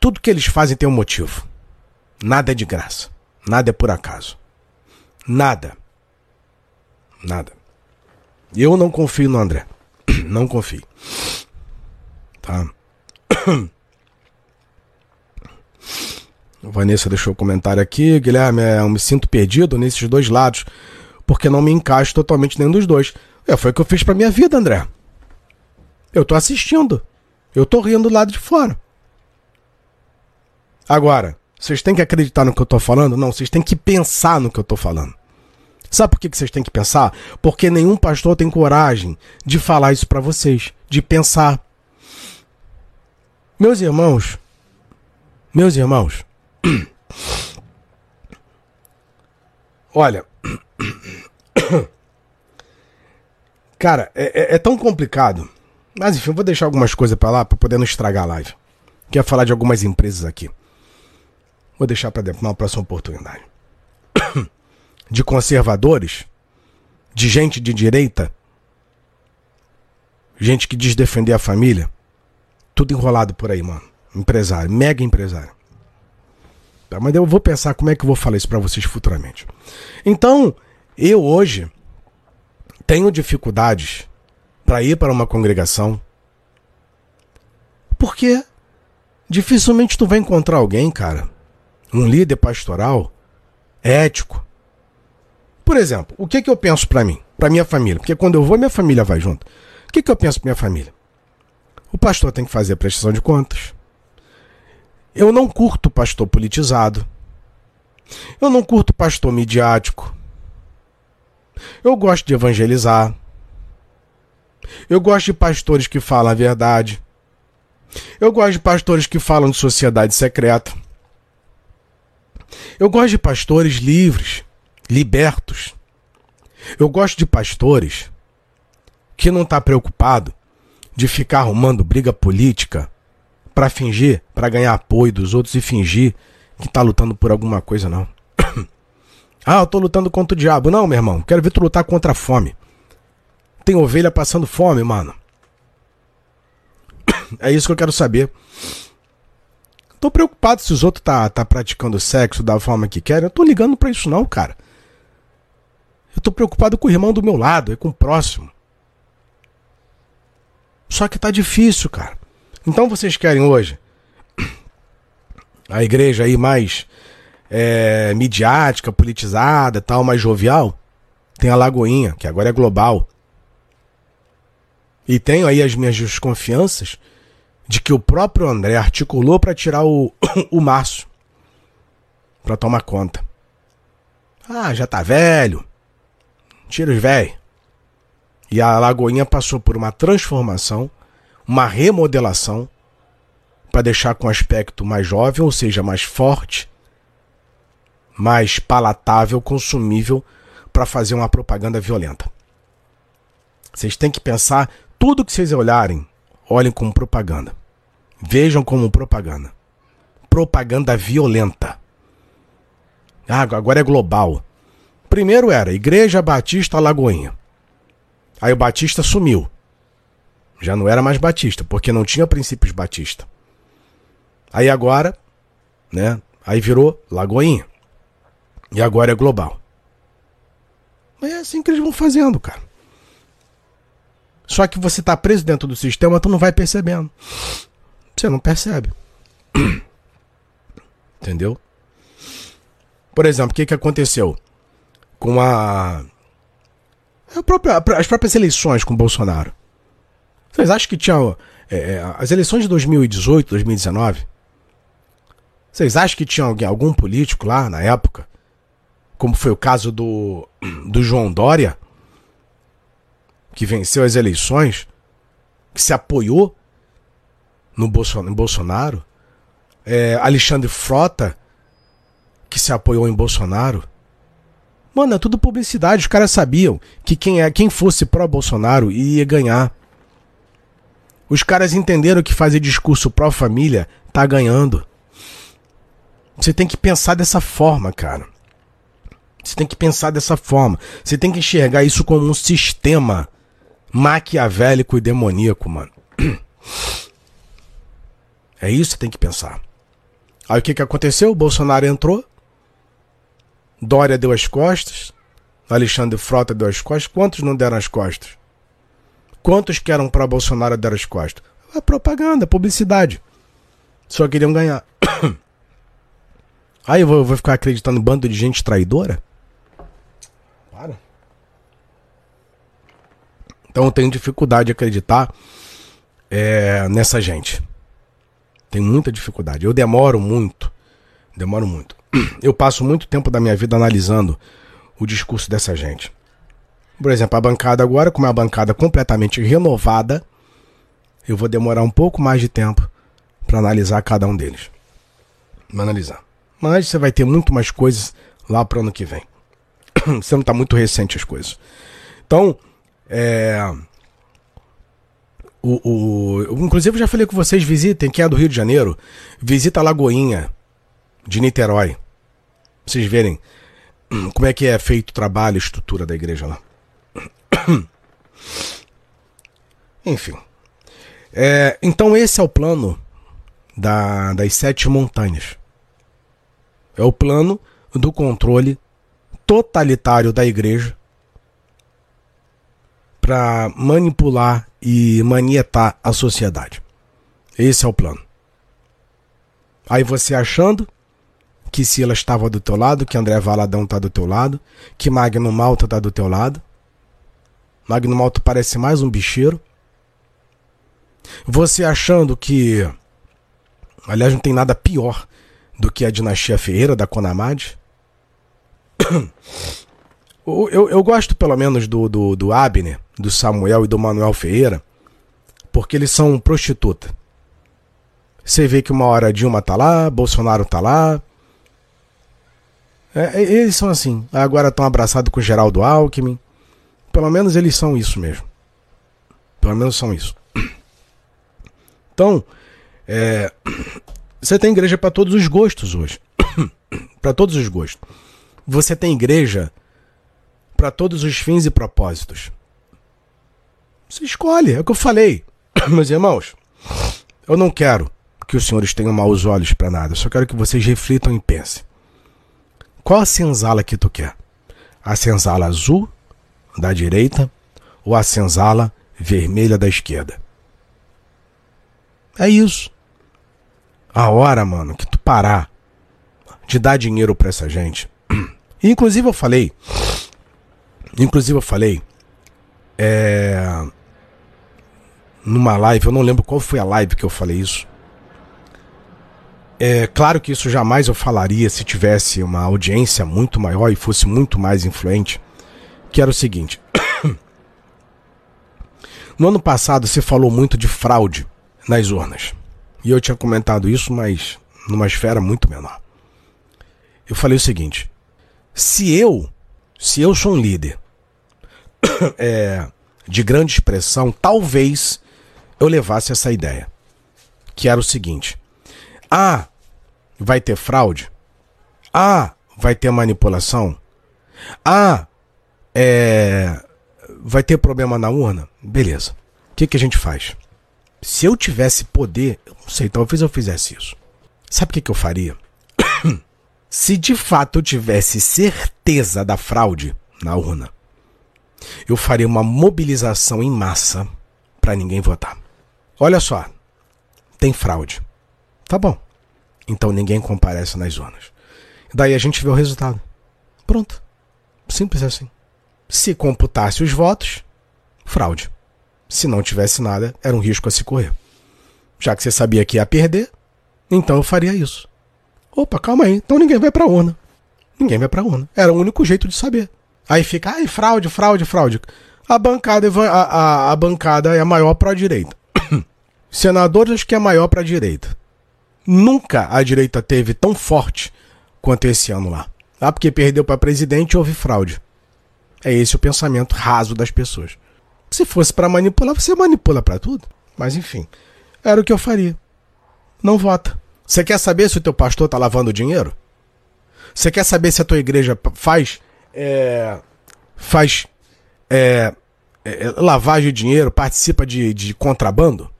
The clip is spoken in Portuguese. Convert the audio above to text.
Tudo que eles fazem tem um motivo. Nada é de graça. Nada é por acaso. Nada. Nada. Eu não confio no André. Não confio. Tá? Vanessa deixou um comentário aqui. Guilherme, é, eu me sinto perdido nesses dois lados, porque não me encaixo totalmente nenhum dos dois. É, foi o que eu fiz pra minha vida, André. Eu tô assistindo. Eu tô rindo do lado de fora. Agora, vocês têm que acreditar no que eu tô falando? Não, vocês têm que pensar no que eu tô falando. Sabe por que vocês têm que pensar? Porque nenhum pastor tem coragem de falar isso para vocês, de pensar. Meus irmãos, meus irmãos, olha, cara, é, é, é, tão complicado. Mas enfim, eu vou deixar algumas coisas para lá para poder não estragar a live. Quero falar de algumas empresas aqui. Vou deixar para uma próxima oportunidade. De conservadores, de gente de direita, gente que diz defender a família, tudo enrolado por aí, mano. Empresário, mega empresário. Tá, mas eu vou pensar como é que eu vou falar isso para vocês futuramente. Então, eu hoje tenho dificuldades para ir para uma congregação porque dificilmente tu vai encontrar alguém, cara, um líder pastoral ético. Por exemplo, o que, que eu penso para mim, para minha família? Porque quando eu vou, minha família vai junto. O que, que eu penso para minha família? O pastor tem que fazer a prestação de contas. Eu não curto pastor politizado. Eu não curto pastor midiático. Eu gosto de evangelizar. Eu gosto de pastores que falam a verdade. Eu gosto de pastores que falam de sociedade secreta. Eu gosto de pastores livres, libertos. Eu gosto de pastores que não está preocupado de ficar arrumando briga política para fingir, para ganhar apoio dos outros e fingir que está lutando por alguma coisa, não. ah, eu estou lutando contra o diabo. Não, meu irmão, quero ver tu lutar contra a fome. Tem ovelha passando fome, mano. é isso que eu quero saber. Tô preocupado se os outros tá, tá praticando sexo da forma que querem. Eu tô ligando pra isso não, cara. Eu tô preocupado com o irmão do meu lado, e com o próximo. Só que tá difícil, cara. Então vocês querem hoje a igreja aí mais é, midiática, politizada, tal, mais jovial? Tem a Lagoinha, que agora é global. E tenho aí as minhas desconfianças de que o próprio André articulou para tirar o, o Márcio para tomar conta. Ah, já tá velho. Tira os velho. E a Lagoinha passou por uma transformação, uma remodelação para deixar com aspecto mais jovem, ou seja, mais forte, mais palatável, consumível para fazer uma propaganda violenta. Vocês têm que pensar tudo que vocês olharem, olhem como propaganda. Vejam como propaganda. Propaganda violenta. Ah, agora é global. Primeiro era Igreja Batista Lagoinha. Aí o Batista sumiu. Já não era mais Batista, porque não tinha princípios Batista. Aí agora, né? Aí virou Lagoinha. E agora é global. É assim que eles vão fazendo, cara. Só que você tá preso dentro do sistema, tu não vai percebendo. Você não percebe. Entendeu? Por exemplo, o que, que aconteceu com a, a própria, as próprias eleições com Bolsonaro? Vocês acham que tinha é, é as eleições de 2018, 2019? Vocês acham que tinha alguém, algum político lá na época, como foi o caso do, do João Dória, que venceu as eleições, que se apoiou no Bolsonaro. É, Alexandre Frota, que se apoiou em Bolsonaro. Mano, é tudo publicidade. Os caras sabiam que quem, é, quem fosse pró-Bolsonaro ia ganhar. Os caras entenderam que fazer discurso pró-família tá ganhando. Você tem que pensar dessa forma, cara. Você tem que pensar dessa forma. Você tem que enxergar isso como um sistema maquiavélico e demoníaco, mano. É isso que tem que pensar. Aí o que, que aconteceu? O Bolsonaro entrou, Dória deu as costas, Alexandre Frota deu as costas. Quantos não deram as costas? Quantos que eram para Bolsonaro deram as costas? A propaganda, a publicidade. Só queriam ganhar. Aí eu vou, eu vou ficar acreditando em bando de gente traidora? Para. Então eu tenho dificuldade de acreditar é, nessa gente. Tenho muita dificuldade. Eu demoro muito. Demoro muito. Eu passo muito tempo da minha vida analisando o discurso dessa gente. Por exemplo, a bancada agora, como é uma bancada completamente renovada, eu vou demorar um pouco mais de tempo para analisar cada um deles. Analisar. Mas você vai ter muito mais coisas lá para ano que vem. você não está muito recente as coisas. Então, é. O, o, inclusive, eu já falei com vocês: visitem, quem é do Rio de Janeiro, visita a Lagoinha de Niterói. Pra vocês verem como é que é feito o trabalho, a estrutura da igreja lá. Enfim. É, então esse é o plano da, das sete montanhas. É o plano do controle totalitário da igreja para manipular e manietar a sociedade. Esse é o plano. Aí você achando que Sila estava do teu lado, que André Valadão está do teu lado, que Magno Malta está do teu lado. Magno Malta parece mais um bicheiro. Você achando que. Aliás, não tem nada pior do que a dinastia Ferreira da Conamade. Eu, eu, gosto pelo menos do, do, do Abner, do Samuel e do Manuel Ferreira, porque eles são prostituta. Você vê que uma hora Dilma tá lá, Bolsonaro tá lá, é, eles são assim. Agora estão abraçados com Geraldo Alckmin. Pelo menos eles são isso mesmo. Pelo menos são isso. Então, é, você tem igreja para todos os gostos hoje. para todos os gostos. Você tem igreja para todos os fins e propósitos. Você escolhe, é o que eu falei. Meus irmãos, eu não quero que os senhores tenham maus olhos para nada. Eu só quero que vocês reflitam e pensem. Qual a senzala que tu quer? A senzala azul da direita ou a senzala vermelha da esquerda? É isso. A hora, mano, que tu parar de dar dinheiro para essa gente. inclusive eu falei, inclusive eu falei, é, numa live, eu não lembro qual foi a live que eu falei isso. É claro que isso jamais eu falaria se tivesse uma audiência muito maior e fosse muito mais influente. Que era o seguinte: no ano passado se falou muito de fraude nas urnas. E eu tinha comentado isso, mas numa esfera muito menor. Eu falei o seguinte: se eu, se eu sou um líder é, de grande expressão, talvez eu levasse essa ideia. Que era o seguinte: ah, vai ter fraude? Ah, vai ter manipulação? Ah, é... vai ter problema na urna? Beleza. O que, que a gente faz? Se eu tivesse poder, não sei, talvez eu fizesse isso. Sabe o que, que eu faria? Se de fato eu tivesse certeza da fraude na urna, eu faria uma mobilização em massa para ninguém votar. Olha só, tem fraude. Tá bom. Então ninguém comparece nas zonas. Daí a gente vê o resultado. Pronto. Simples assim. Se computasse os votos, fraude. Se não tivesse nada, era um risco a se correr. Já que você sabia que ia perder, então eu faria isso. Opa, calma aí. Então ninguém vai pra urna. Ninguém vai pra urna. Era o único jeito de saber. Aí fica, ai, fraude, fraude, fraude. A bancada, a, a, a bancada é maior para a direita. Senadores que é maior para a direita. Nunca a direita teve tão forte quanto esse ano lá. Ah, porque perdeu para presidente houve fraude. É esse o pensamento raso das pessoas. Se fosse para manipular, você manipula para tudo. Mas enfim, era o que eu faria. Não vota. Você quer saber se o teu pastor tá lavando dinheiro? Você quer saber se a tua igreja faz é, faz é, é, lavagem de dinheiro, participa de, de contrabando?